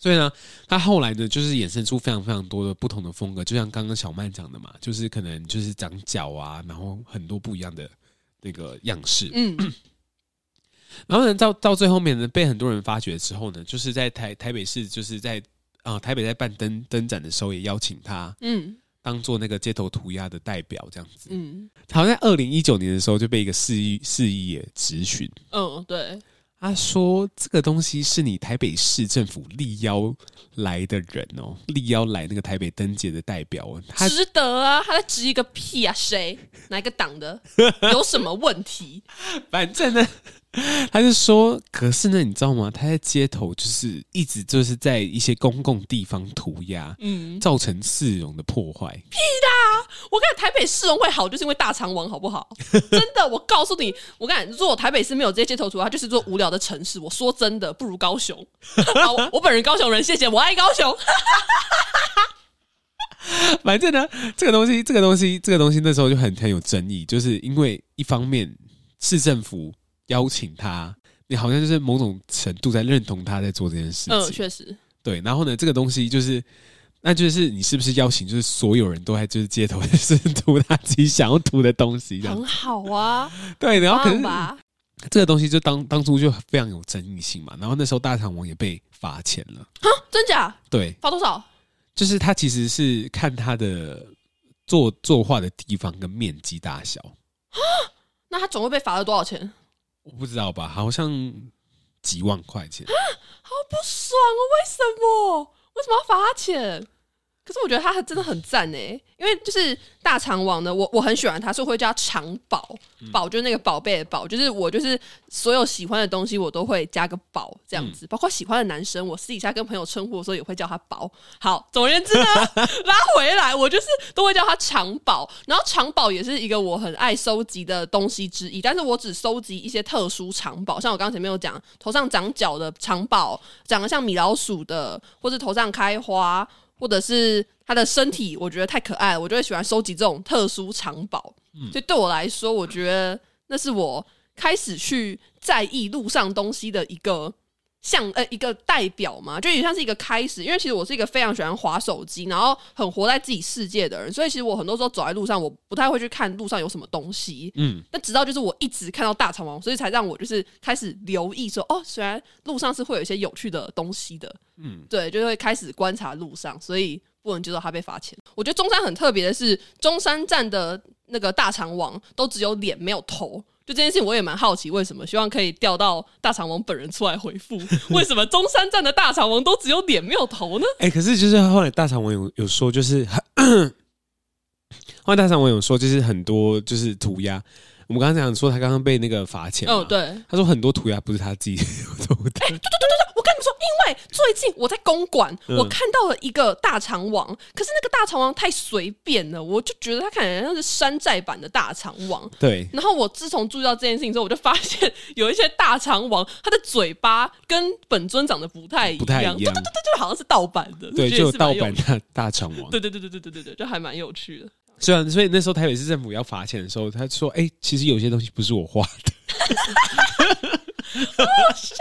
所以呢，他后来呢，就是衍生出非常非常多的不同的风格，就像刚刚小曼讲的嘛，就是可能就是长脚啊，然后很多不一样的那个样式。嗯，(clears throat) 然后呢，到到最后面呢，被很多人发掘之后呢，就是在台台北市，就是在啊、呃、台北在办灯灯展的时候，也邀请他，嗯，当做那个街头涂鸦的代表这样子。嗯，好像在二零一九年的时候就被一个市议市议也质询。嗯，对。他说：“这个东西是你台北市政府力邀来的人哦，力邀来那个台北灯节的代表哦，他值得啊！他在质疑个屁啊！谁？哪个党的？(laughs) 有什么问题？反正呢。”他就说：“可是呢，你知道吗？他在街头就是一直就是在一些公共地方涂鸦，嗯，造成市容的破坏。屁的！我跟你台北市容会好，就是因为大肠王，好不好？(laughs) 真的，我告诉你，我跟你说，如果台北市没有这些街头涂鸦，它就是座无聊的城市。我说真的，不如高雄。(laughs) 我，我本人高雄人，谢谢，我爱高雄。(laughs) 反正呢，这个东西，这个东西，这个东西，那时候就很很有争议，就是因为一方面市政府。”邀请他，你好像就是某种程度在认同他在做这件事情。嗯，确实。对，然后呢，这个东西就是，那就是你是不是邀请，就是所有人都在就是街头就是涂他自己想要涂的东西，很好啊。对，然后可是这个东西就当当初就非常有争议性嘛。然后那时候大肠王也被罚钱了。哈，真假？对，罚多少？就是他其实是看他的作作画的地方跟面积大小。那他总会被罚了多少钱？我不知道吧，好像几万块钱，好不爽哦！为什么？为什么要罚他钱？可是我觉得他真的很赞哎，因为就是大肠王呢，我我很喜欢他，所以会叫他肠宝，宝就是那个宝贝的宝，就是我就是所有喜欢的东西我都会加个宝这样子，包括喜欢的男生，我私底下跟朋友称呼的时候也会叫他宝。好，总而言之呢，(laughs) 拉回来，我就是都会叫他肠宝，然后肠宝也是一个我很爱收集的东西之一，但是我只收集一些特殊肠宝，像我刚刚前面有讲，头上长角的肠宝，长得像米老鼠的，或是头上开花。或者是他的身体，我觉得太可爱了，我就会喜欢收集这种特殊藏宝。嗯，所以对我来说，我觉得那是我开始去在意路上东西的一个。像呃一个代表嘛，就也像是一个开始。因为其实我是一个非常喜欢划手机，然后很活在自己世界的人，所以其实我很多时候走在路上，我不太会去看路上有什么东西。嗯，那直到就是我一直看到大肠王，所以才让我就是开始留意说，哦，虽然路上是会有一些有趣的东西的。嗯，对，就会开始观察路上，所以不能接受他被罚钱。我觉得中山很特别的是，中山站的那个大肠王都只有脸没有头。就这件事情，我也蛮好奇，为什么？希望可以调到大肠王本人出来回复，为什么中山站的大肠王都只有脸没有头呢？哎、欸，可是就是后来大肠王有有说，就是后来大肠王有说，就是很多就是涂鸦。我们刚刚讲说他刚刚被那个罚钱，哦，对，他说很多涂鸦不是他自己 (laughs) 涂的。因为最近我在公馆，嗯、我看到了一个大肠王，可是那个大肠王太随便了，我就觉得他看起来像是山寨版的大肠王。对，然后我自从注意到这件事情之后，我就发现有一些大肠王，他的嘴巴跟本尊长得不太一样，不太一样，对对对对，就好像是盗版的，对，就有盗版的大肠王，对对对对对对对对，就还蛮有趣的。虽然，所以那时候台北市政府要罚钱的时候，他说：“哎、欸，其实有些东西不是我画的。” (laughs) 好好笑！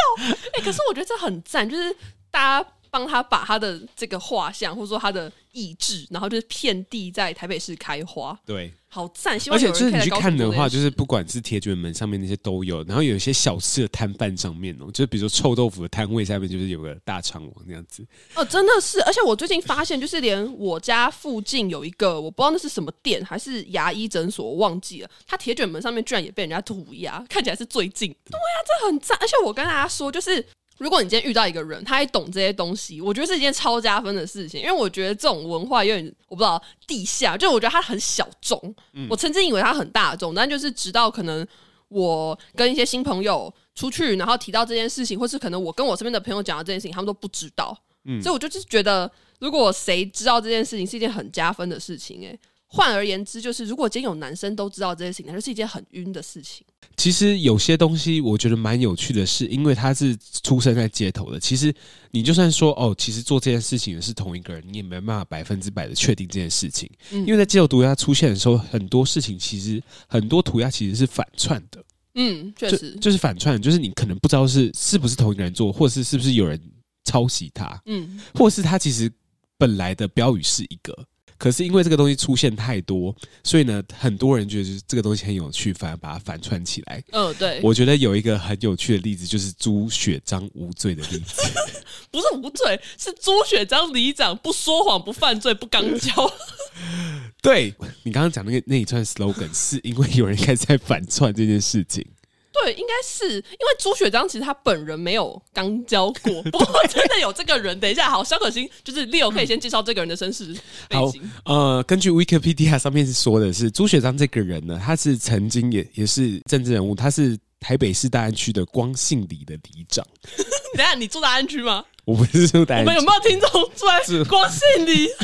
哎、可是我觉得这很赞，就是大家帮他把他的这个画像，或者说他的意志，然后就是遍地在台北市开花。对。好赞！而且就是你去看的话，就是不管是铁卷门上面那些都有，然后有一些小吃的摊贩上面哦，就是比如说臭豆腐的摊位下面，就是有个大肠王那样子。哦，真的是！而且我最近发现，就是连我家附近有一个，我不知道那是什么店，还是牙医诊所，我忘记了。它铁卷门上面居然也被人家涂鸦，看起来是最近。对呀、啊，这很赞！而且我跟大家说，就是。如果你今天遇到一个人，他还懂这些东西，我觉得是一件超加分的事情。因为我觉得这种文化有点，我不知道地下，就我觉得它很小众。嗯、我曾经以为它很大众，但就是直到可能我跟一些新朋友出去，然后提到这件事情，或是可能我跟我身边的朋友讲到这件事情，他们都不知道。嗯，所以我就是觉得，如果谁知道这件事情，是一件很加分的事情、欸。诶。换而言之，就是如果今天有男生都知道这些事情，那就是一件很晕的事情。其实有些东西我觉得蛮有趣的是，因为他是出生在街头的。其实你就算说哦，其实做这件事情的是同一个人，你也没办法百分之百的确定这件事情。嗯，因为在街头涂鸦出现的时候，很多事情其实很多涂鸦其实是反串的。嗯，确实就，就是反串，就是你可能不知道是是不是同一个人做，或是是不是有人抄袭他。嗯，或是他其实本来的标语是一个。可是因为这个东西出现太多，所以呢，很多人觉得就是这个东西很有趣，反而把它反串起来。嗯，对。我觉得有一个很有趣的例子，就是朱雪章无罪的例子。(laughs) 不是无罪，是朱雪章里长不说谎、不犯罪、不刚交。(laughs) 对，你刚刚讲那个那一串 slogan，是因为有人开始在反串这件事情。对，应该是因为朱雪章其实他本人没有刚交过，不过真的有这个人。等一下，好，肖可欣就是 Leo 可以先介绍这个人的身世背景。呃，根据 Wikipedia 上面是说的是朱雪章这个人呢，他是曾经也也是政治人物，他是台北市大安区的光信里的里长。(laughs) 等下，你住大安区吗？我不是住大安区。我们有没有听众住在光信里？(laughs)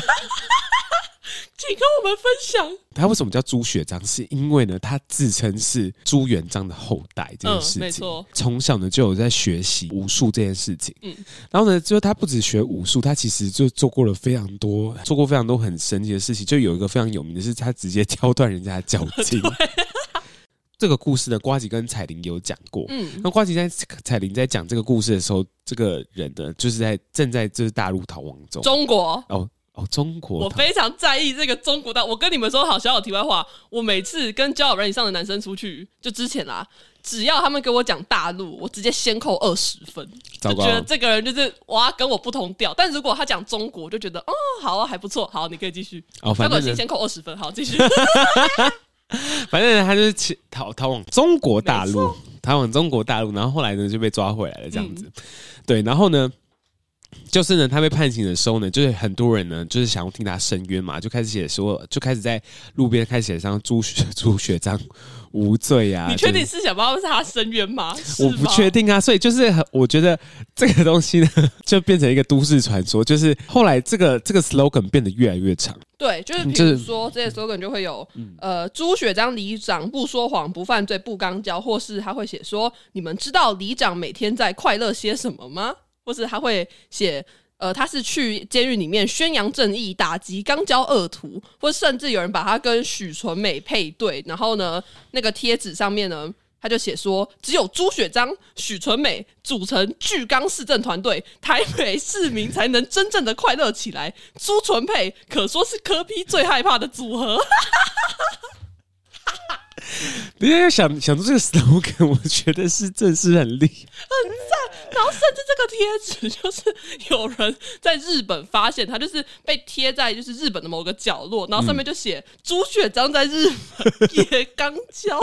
请跟我们分享，他为什么叫朱雪章？是因为呢，他自称是朱元璋的后代这件事情。嗯、没错，从小呢就有在学习武术这件事情。嗯，然后呢，就他不止学武术，他其实就做过了非常多，做过非常多很神奇的事情。就有一个非常有名的是，他直接挑断人家的脚 (laughs) 筋。(laughs) 这个故事呢，瓜吉跟彩玲有讲过。嗯，那瓜吉在彩玲在讲这个故事的时候，这个人呢，就是在正在就是大陆逃亡中。中国哦。哦，中国，我非常在意这个中国的。我跟你们说好，小小题外话，我每次跟交友人以上的男生出去，就之前啦，只要他们给我讲大陆，我直接先扣二十分，就觉得这个人就是哇，跟我不同调。但如果他讲中国，就觉得哦，好啊，还不错，好，你可以继续。哦，反正先先扣二十分，好，继续。(laughs) 反正他就是逃逃往中国大陆，逃往中国大陆，然后后来呢就被抓回来了，这样子。嗯、对，然后呢？就是呢，他被判刑的时候呢，就是很多人呢，就是想要替他申冤嘛，就开始写说，就开始在路边开始写上朱雪 (laughs) 朱学章无罪啊。你确定是想帮他申冤吗？我不确定啊，所以就是我觉得这个东西呢，(laughs) 就变成一个都市传说。就是后来这个这个 slogan 变得越来越长。对，就是比如说这些 slogan 就会有，呃，朱雪章里长不说谎、不犯罪、不刚交，或是他会写说，你们知道里长每天在快乐些什么吗？或是他会写，呃，他是去监狱里面宣扬正义、打击肛交恶徒，或甚至有人把他跟许纯美配对，然后呢，那个贴纸上面呢，他就写说，只有朱雪章、许纯美组成巨肛市政团队，台北市民才能真正的快乐起来。朱纯配可说是科批最害怕的组合。(laughs) 你要想想出这个 slogan，我觉得是正是很厉害，很赞。然后甚至这个贴纸，就是有人在日本发现，它就是被贴在就是日本的某个角落，然后上面就写朱雪章在日本也肛交。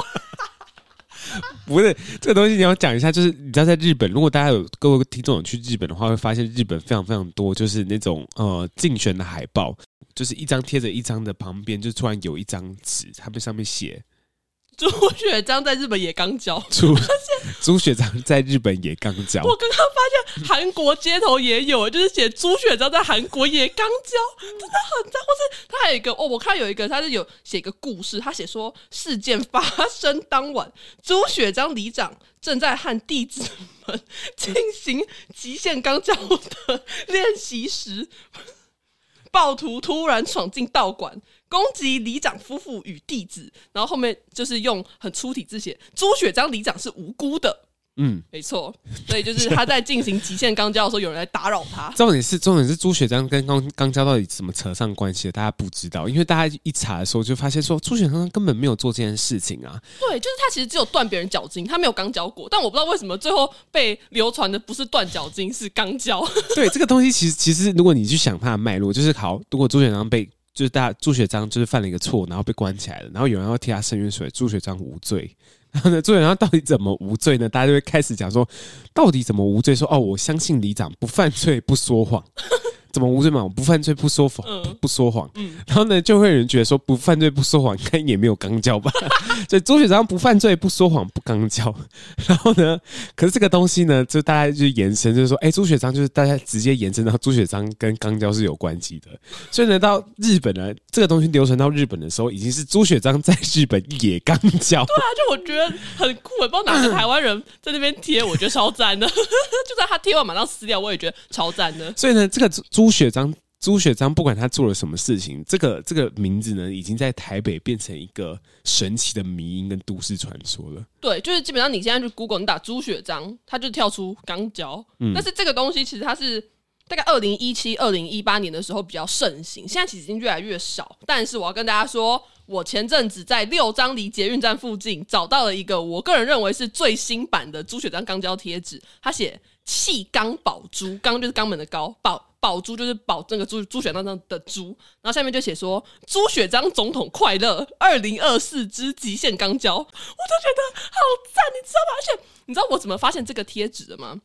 不是这个东西，你要讲一下，就是你知道，在日本，如果大家有各位听众有去日本的话，会发现日本非常非常多，就是那种呃竞选的海报，就是一张贴着一张的，旁边就突然有一张纸，他们上面写。朱雪璋在日本也刚交，朱 (laughs) 朱雪章在日本也刚交。我刚刚发现韩国街头也有，就是写朱雪璋在韩国也刚交，真的很赞。或是他还有一个哦，我看有一个他是有写一个故事，他写说事件发生当晚，朱雪璋里长正在和弟子们进行极限刚交的 (laughs) 练习时，暴徒突然闯进道馆。攻击里长夫妇与弟子，然后后面就是用很粗体字写朱雪章里长是无辜的。嗯，没错，所以就是他在进行极限刚交的时候，有人来打扰他。重点是重点是朱雪章跟刚刚交到底怎么扯上关系的？大家不知道，因为大家一查的时候就发现说朱雪章根本没有做这件事情啊。对，就是他其实只有断别人脚筋，他没有刚交过。但我不知道为什么最后被流传的不是断脚筋，是刚交。(laughs) 对，这个东西其实其实如果你去想它的脉络，就是好，如果朱雪章被。就是大家朱学章就是犯了一个错，然后被关起来了，然后有人要替他伸冤水，朱学章无罪。然后呢，朱学章到底怎么无罪呢？大家就会开始讲说，到底怎么无罪？说哦，我相信里长不犯罪，不说谎。怎么无罪嘛？我不犯罪不说谎，嗯、不说谎。嗯、然后呢，就会有人觉得说不犯罪不说谎，应该也没有刚交吧？(laughs) 所以朱雪璋不犯罪不说谎不刚交。(laughs) 然后呢，可是这个东西呢，就大家就延伸，就是说，哎，朱雪章就是大家直接延伸到朱雪章跟刚交是有关系的。所以呢，到日本呢，这个东西流传到日本的时候，已经是朱雪章在日本也刚交。对啊，就我觉得很酷，也不知道哪个台湾人在那边贴，我觉得超赞的。(laughs) 就在他贴完马上撕掉，我也觉得超赞的。所以呢，这个朱。朱雪章，朱雪章，不管他做了什么事情，这个这个名字呢，已经在台北变成一个神奇的迷因跟都市传说了。对，就是基本上你现在去 Google，你打朱雪章，他就跳出刚交。嗯，但是这个东西其实它是大概二零一七、二零一八年的时候比较盛行，现在其实已经越来越少。但是我要跟大家说，我前阵子在六张犁捷运站附近找到了一个我个人认为是最新版的朱雪章钢胶贴纸，他写“弃肛保朱”，肛就是肛门的肛，保。宝珠就是宝，那个朱朱雪璋的珠，然后下面就写说朱雪章总统快乐，二零二四之极限钢交，我都觉得好赞，你知道吗？而且你知道我怎么发现这个贴纸的吗？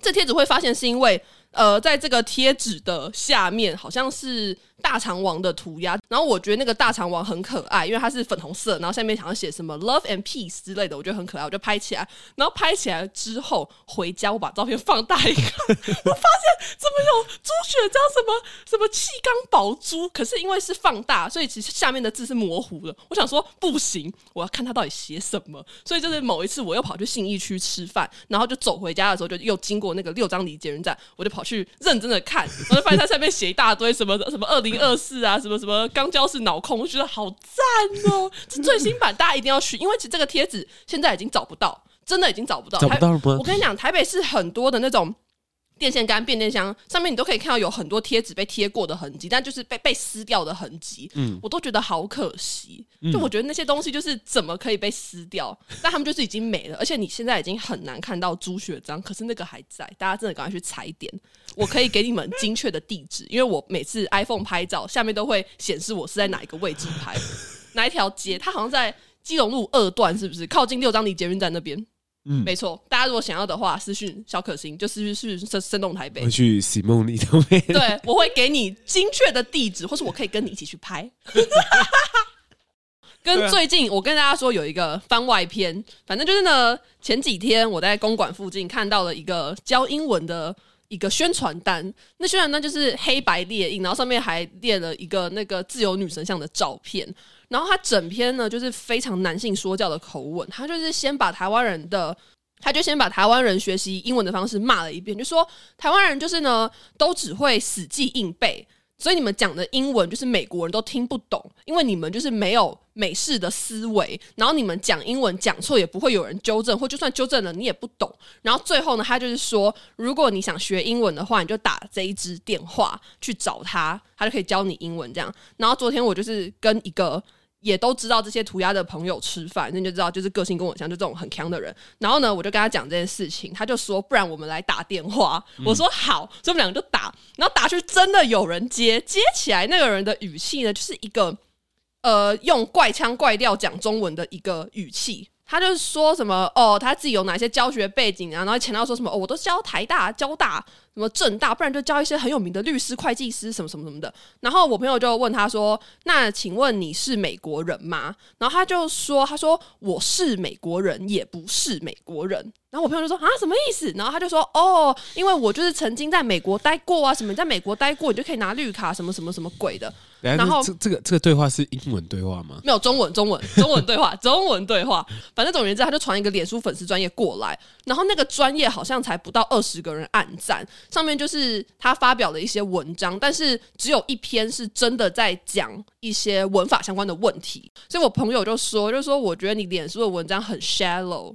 这贴纸会发现是因为。呃，在这个贴纸的下面好像是大肠王的涂鸦，然后我觉得那个大肠王很可爱，因为它是粉红色，然后下面想要写什么 “love and peace” 之类的，我觉得很可爱，我就拍起来。然后拍起来之后回家，我把照片放大一看，我发现怎么有朱雪璋什么什么气缸宝珠，可是因为是放大，所以其实下面的字是模糊的。我想说不行，我要看他到底写什么。所以就是某一次我又跑去信义区吃饭，然后就走回家的时候，就又经过那个六张犁捷运站，我就跑。去认真的看，然后就发现它上面写一大堆什么 (laughs) 什么二零二四啊，什么什么钢胶是脑控，我觉得好赞哦！(laughs) 这最新版大家一定要去，因为其实这个贴纸现在已经找不到，真的已经找不到。找不到？我跟你讲，台北市很多的那种。电线杆、变电箱上面，你都可以看到有很多贴纸被贴过的痕迹，但就是被被撕掉的痕迹。嗯，我都觉得好可惜。就我觉得那些东西就是怎么可以被撕掉？嗯、但他们就是已经没了，而且你现在已经很难看到朱学章，可是那个还在。大家真的赶快去踩点，我可以给你们精确的地址，(laughs) 因为我每次 iPhone 拍照下面都会显示我是在哪一个位置拍，哪一条街。它好像在基隆路二段，是不是靠近六张犁捷运站那边？嗯，没错。大家如果想要的话，私讯小可心，就私讯去生生动台北。我去洗梦里头面。对，(laughs) 我会给你精确的地址，或是我可以跟你一起去拍。(laughs) 跟最近我跟大家说有一个番外篇，反正就是呢，前几天我在公馆附近看到了一个教英文的一个宣传单，那宣传单就是黑白列印，然后上面还列了一个那个自由女神像的照片。然后他整篇呢，就是非常男性说教的口吻，他就是先把台湾人的，他就先把台湾人学习英文的方式骂了一遍，就说台湾人就是呢，都只会死记硬背。所以你们讲的英文就是美国人都听不懂，因为你们就是没有美式的思维，然后你们讲英文讲错也不会有人纠正，或就算纠正了你也不懂。然后最后呢，他就是说，如果你想学英文的话，你就打这一支电话去找他，他就可以教你英文这样。然后昨天我就是跟一个。也都知道这些涂鸦的朋友吃饭，那就知道就是个性跟我像，就这种很强的人。然后呢，我就跟他讲这件事情，他就说，不然我们来打电话。嗯、我说好，所以我们两个就打。然后打去真的有人接，接起来那个人的语气呢，就是一个呃用怪腔怪调讲中文的一个语气。他就是说什么哦，他自己有哪些教学背景啊，然后前到说什么哦，我都教台大、交大、什么正大，不然就教一些很有名的律师、会计师什么什么什么的。然后我朋友就问他说：“那请问你是美国人吗？”然后他就说：“他说我是美国人，也不是美国人。”然后我朋友就说：“啊，什么意思？”然后他就说：“哦，因为我就是曾经在美国待过啊，什么在美国待过，你就可以拿绿卡，什么什么什么鬼的。”然后这这个这个对话是英文对话吗？没有中文，中文中文对话，中文对话。反正总而言之，他就传一个脸书粉丝专业过来，然后那个专业好像才不到二十个人按赞，上面就是他发表的一些文章，但是只有一篇是真的在讲一些文法相关的问题。所以我朋友就说，就说我觉得你脸书的文章很 shallow，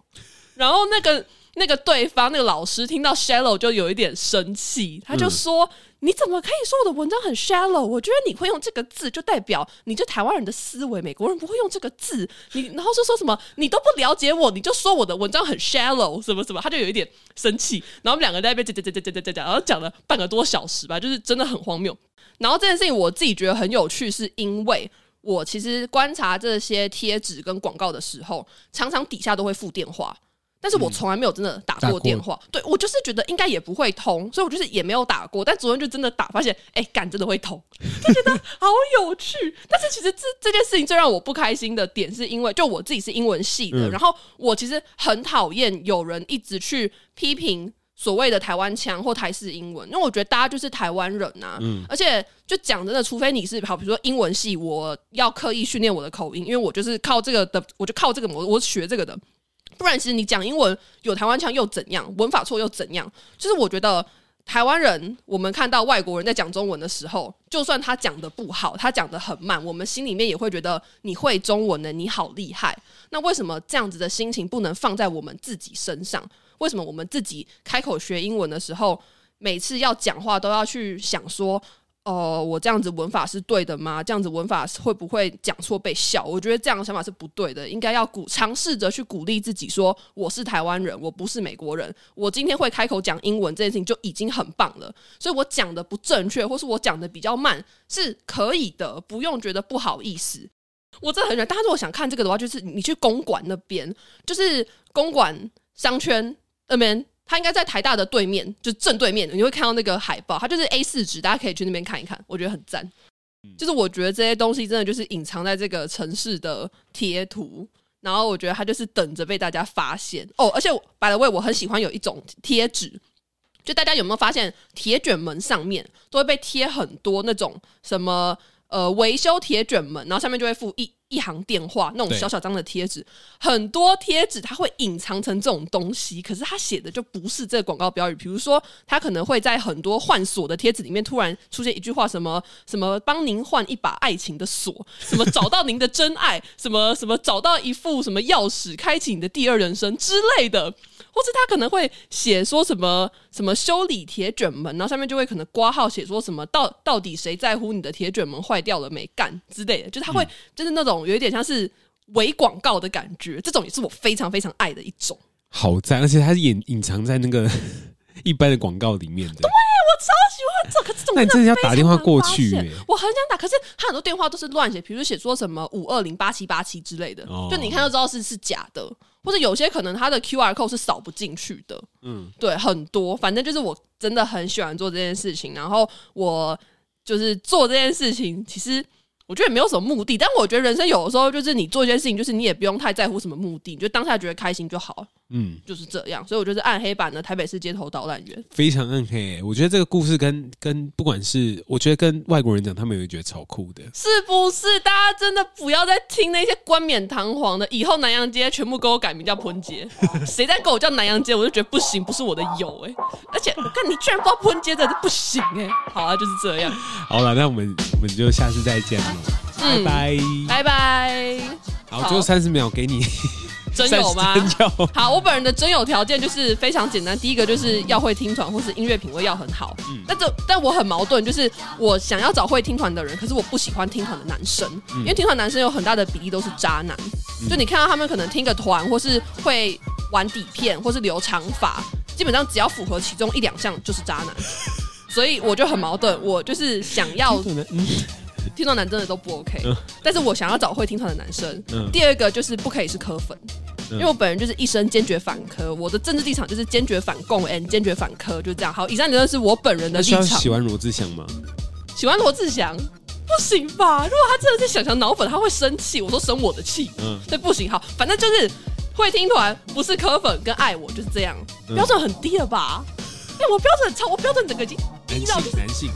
然后那个。那个对方那个老师听到 shallow 就有一点生气，他就说：“嗯、你怎么可以说我的文章很 shallow？我觉得你会用这个字，就代表你这台湾人的思维，美国人不会用这个字。你然后就说什么你都不了解我，你就说我的文章很 shallow，什么什么，他就有一点生气。然后我们两个在那边讲讲讲讲讲讲讲，然后讲了半个多小时吧，就是真的很荒谬。然后这件事情我自己觉得很有趣，是因为我其实观察这些贴纸跟广告的时候，常常底下都会附电话。”但是我从来没有真的打过电话，嗯、对我就是觉得应该也不会通，所以我就是也没有打过。但昨天就真的打，发现 (laughs) 哎，干真的会通，(laughs) 就觉得好有趣。但是其实这这件事情最让我不开心的点，是因为就我自己是英文系的，嗯、然后我其实很讨厌有人一直去批评所谓的台湾腔或台式英文，因为我觉得大家就是台湾人呐、啊，嗯、而且就讲真的，除非你是好，比如说英文系，我要刻意训练我的口音，因为我就是靠这个的，我就靠这个模，我学这个的。不然，其实你讲英文有台湾腔又怎样？文法错又怎样？就是我觉得台湾人，我们看到外国人在讲中文的时候，就算他讲的不好，他讲的很慢，我们心里面也会觉得你会中文的你好厉害。那为什么这样子的心情不能放在我们自己身上？为什么我们自己开口学英文的时候，每次要讲话都要去想说？哦、我这样子文法是对的吗？这样子文法会不会讲错被笑？我觉得这样的想法是不对的，应该要鼓尝试着去鼓励自己说，我是台湾人，我不是美国人。我今天会开口讲英文这件事情就已经很棒了，所以我讲的不正确，或是我讲的比较慢是可以的，不用觉得不好意思。我真的很喜欢，大家如果想看这个的话，就是你去公馆那边，就是公馆商圈那边。他应该在台大的对面，就正对面，你会看到那个海报，它就是 A 四纸，大家可以去那边看一看，我觉得很赞。就是我觉得这些东西真的就是隐藏在这个城市的贴图，然后我觉得它就是等着被大家发现哦。而且 by the way，我很喜欢有一种贴纸，就大家有没有发现，铁卷门上面都会被贴很多那种什么呃维修铁卷门，然后上面就会附一。一行电话那种小小张的贴纸，很多贴纸它会隐藏成这种东西，可是它写的就不是这个广告标语。比如说，它可能会在很多换锁的贴纸里面突然出现一句话，什么什么帮您换一把爱情的锁，什么找到您的真爱，什么什么找到一副什么钥匙，开启你的第二人生之类的，或是他可能会写说什么什么修理铁卷门，然后上面就会可能挂号写说什么到到底谁在乎你的铁卷门坏掉了没干之类的，就是他会、嗯、就是那种。有一点像是伪广告的感觉，这种也是我非常非常爱的一种。好赞，而且它是隐隐藏在那个 (laughs) 一般的广告里面的。对，我超喜欢这，可是这种那你真的要打电话过去，我很想打，可是他很多电话都是乱写，比如写说什么五二零八七八七之类的，哦、就你看就知道是是假的，或者有些可能他的 QR code 是扫不进去的。嗯，对，很多，反正就是我真的很喜欢做这件事情，然后我就是做这件事情，其实。我觉得也没有什么目的，但我觉得人生有的时候就是你做一件事情，就是你也不用太在乎什么目的，你就当下觉得开心就好。嗯，就是这样，所以我就是暗黑版的台北市街头导览员，非常暗黑。我觉得这个故事跟跟不管是，我觉得跟外国人讲，他们也会觉得超酷的，是不是？大家真的不要再听那些冠冕堂皇的，以后南洋街全部给我改名叫喷街，(laughs) 谁再给我叫南洋街，我就觉得不行，不是我的友哎、欸。而且我看你居然不知道喷街的，不行哎、欸。好啊，就是这样。好了，那我们我们就下次再见拜拜，拜拜。好，最后三十秒给你。真有吗？好，我本人的真有条件就是非常简单，第一个就是要会听团，或是音乐品味要很好。嗯，但这但我很矛盾，就是我想要找会听团的人，可是我不喜欢听团的男生，嗯、因为听团男生有很大的比例都是渣男。嗯、就你看到他们可能听个团，或是会玩底片，或是留长发，基本上只要符合其中一两项就是渣男。(laughs) 所以我就很矛盾，我就是想要听团男真的都不 OK，嗯、但是我想要找会听团的男生。嗯、第二个就是不可以是科粉。因为我本人就是一生坚决反科，我的政治立场就是坚决反共 and 坚决反科，就这样。好，以上就是是我本人的立场。喜欢罗志祥吗？喜欢罗志祥。不行吧？如果他真的是想想脑粉，他会生气。我说生我的气，嗯，对，不行。好，反正就是会听团，不是科粉跟爱我就是这样，标准很低了吧？哎、我标准超，我标准整个已经低到就是低。